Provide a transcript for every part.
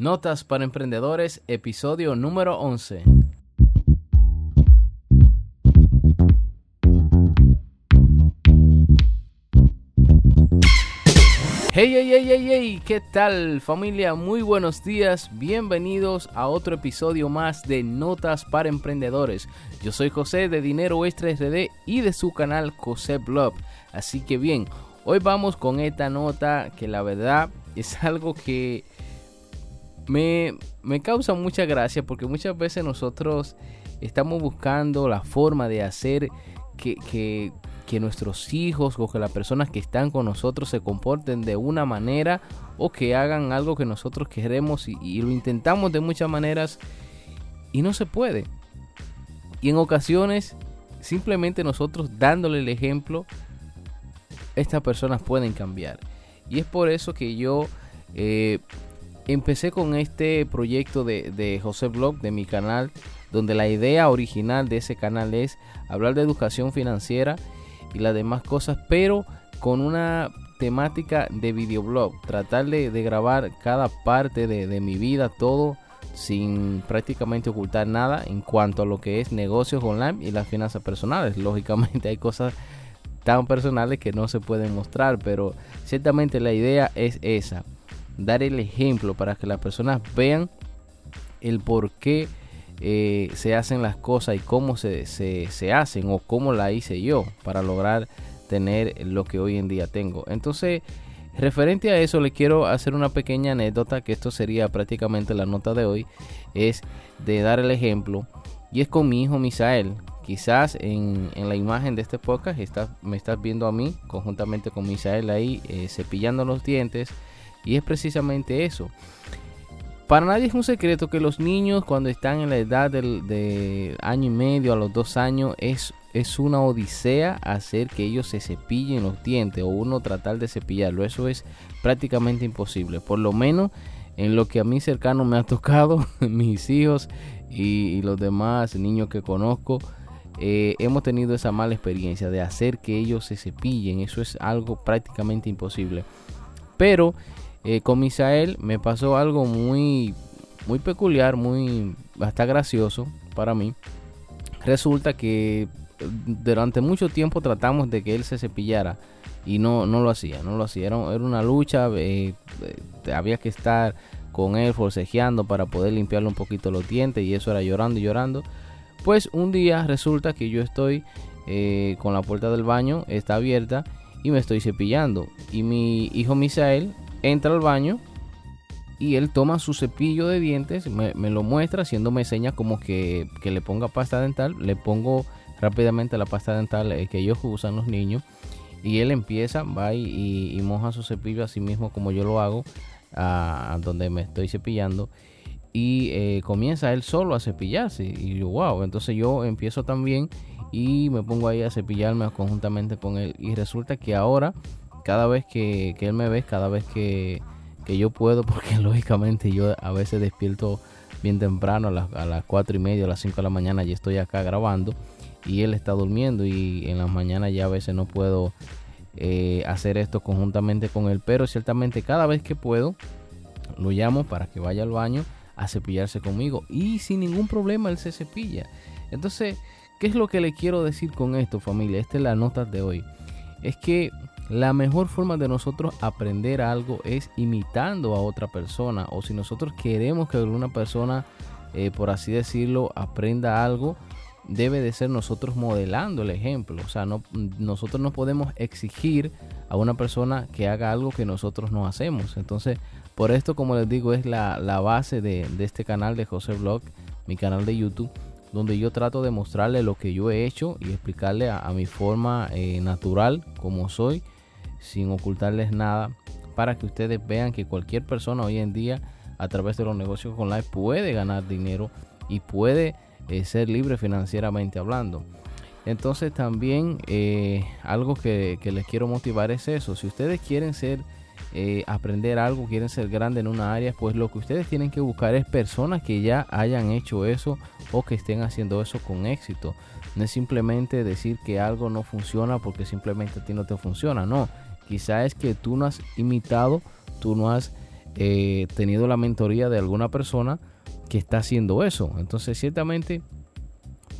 Notas para Emprendedores, episodio número 11. Hey, hey, hey, hey, hey, ¿qué tal familia? Muy buenos días, bienvenidos a otro episodio más de Notas para Emprendedores. Yo soy José de Dinero Extra RD y de su canal José Blog. Así que bien, hoy vamos con esta nota que la verdad es algo que me, causa mucha gracia porque muchas veces nosotros estamos buscando la forma de hacer que, que, nuestros hijos o que las personas que están con nosotros se comporten de una manera o que hagan algo que nosotros queremos y, lo intentamos de muchas maneras y no se puede. Y en ocasiones, simplemente nosotros dándole el ejemplo, estas personas pueden cambiar. Y es por eso que yo eh, empecé con este proyecto de, José Blog, de mi canal, donde la idea original de ese canal es hablar de educación financiera y las demás cosas, pero con una temática de videoblog, tratar de, grabar cada parte de, mi vida, todo sin prácticamente ocultar nada en cuanto a lo que es negocios online y las finanzas personales. Lógicamente hay cosas tan personales que no se pueden mostrar, pero ciertamente la idea es esa, dar el ejemplo para que las personas vean el por qué eh, se hacen las cosas y cómo se, se, hacen o cómo la hice yo para lograr tener lo que hoy en día tengo. Entonces, referente a eso, le quiero hacer una pequeña anécdota, que esto sería prácticamente la nota de hoy, es de dar el ejemplo, y es con mi hijo Misael. Quizás en, la imagen de este podcast me estás viendo a mí conjuntamente con Misael ahí eh, cepillando los dientes y es precisamente eso. Para nadie es un secreto que los niños cuando están en la edad del, de año y medio a los dos años es, es una odisea hacer que ellos se cepillen los dientes o uno tratar de cepillarlo. Eso es prácticamente imposible. Por lo menos en lo que a mí cercano me ha tocado, mis hijos y, los demás niños que conozco, eh, hemos tenido esa mala experiencia de hacer que ellos se cepillen. Eso es algo prácticamente imposible. Pero eh, con Misael me pasó algo muy, muy peculiar, muy hasta gracioso para mí. Resulta que eh, durante mucho tiempo tratamos de que él se cepillara y no, no lo hacía, no lo hacía. Era, una lucha, eh, había que estar con él forcejeando para poder limpiarle un poquito los dientes y eso era llorando y llorando. Pues un día resulta que yo estoy con la puerta del baño, está abierta y me estoy cepillando. Y mi hijo Misael entra al baño y él toma su cepillo de dientes, me, lo muestra haciéndome señas como que, le ponga pasta dental, le pongo rápidamente la pasta dental eh, que ellos usan los niños y él empieza, va y, moja su cepillo así mismo como yo lo hago, a, donde me estoy cepillando y eh, comienza él solo a cepillarse y yo wow, entonces yo empiezo también y me pongo ahí a cepillarme conjuntamente con él y resulta que ahora cada vez que, él me ve, cada vez que, yo puedo, porque lógicamente yo a veces despierto bien temprano, a las, a 4 y media, a las 5 de la mañana, y estoy acá grabando y él está durmiendo y en las mañanas ya a veces no puedo eh, hacer esto conjuntamente con él, pero ciertamente cada vez que puedo lo llamo para que vaya al baño a cepillarse conmigo y sin ningún problema él se cepilla. Entonces, ¿qué es lo que le quiero decir con esto familia? Esta es la nota de hoy. Es que la mejor forma de nosotros aprender algo es imitando a otra persona o si nosotros queremos que alguna persona, eh, por así decirlo, aprenda algo, debe de ser nosotros modelando el ejemplo. O sea, no, nosotros no podemos exigir a una persona que haga algo que nosotros no hacemos. Entonces, por esto, como les digo, es la, base de, este canal de José Blog, mi canal de YouTube, donde yo trato de mostrarle lo que yo he hecho y explicarle a, mi forma eh, natural, como soy sin ocultarles nada, para que ustedes vean que cualquier persona hoy en día a través de los negocios online puede ganar dinero y puede eh, ser libre financieramente hablando. Entonces también eh, algo que, les quiero motivar es eso. Si ustedes quieren ser, eh, aprender algo, quieren ser grande en una área, pues lo que ustedes tienen que buscar es personas que ya hayan hecho eso o que estén haciendo eso con éxito. No es simplemente decir que algo no funciona porque simplemente a ti no te funciona. No, Quizá es que tú no has imitado, tú no has eh, tenido la mentoría de alguna persona que está haciendo eso. Entonces, ciertamente,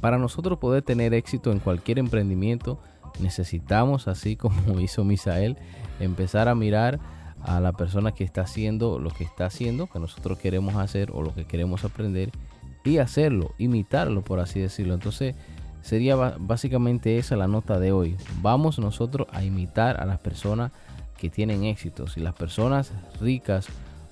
para nosotros poder tener éxito en cualquier emprendimiento, necesitamos, así como hizo Misael, empezar a mirar a la persona que está haciendo lo que está haciendo, que nosotros queremos hacer o lo que queremos aprender y hacerlo, imitarlo, por así decirlo. Entonces, sería básicamente esa la nota de hoy. Vamos nosotros a imitar a las personas que tienen éxito. Si las personas ricas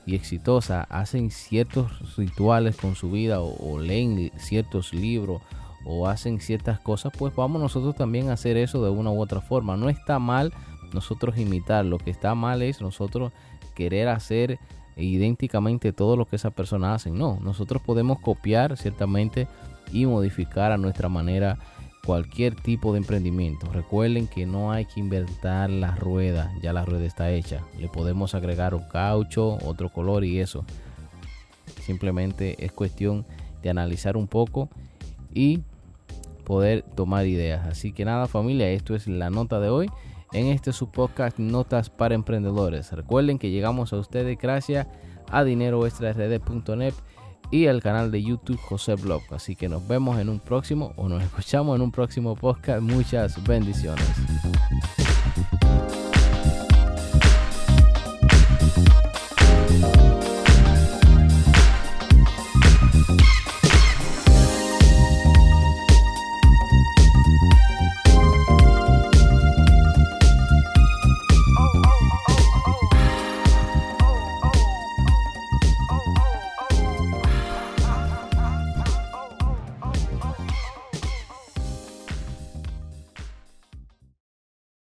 y exitosas hacen ciertos rituales con su vida o, leen ciertos libros o hacen ciertas cosas, pues vamos nosotros también a hacer eso de una u otra forma. No está mal nosotros imitar, lo que está mal es nosotros querer hacer idénticamente todo lo que esa persona hace. No, nosotros podemos copiar ciertamente y modificar a nuestra manera cualquier tipo de emprendimiento. Recuerden que no hay que inventar la rueda, ya la rueda está hecha. Le podemos agregar un caucho, otro color y eso. Simplemente es cuestión de analizar un poco y poder tomar ideas. Así que nada familia, esto es la nota de hoy en este su podcast Notas para Emprendedores. Recuerden que llegamos a ustedes gracias a dineroextrard.net y al canal de YouTube José Blog. Así que nos vemos en un próximo o nos escuchamos en un próximo podcast. Muchas bendiciones.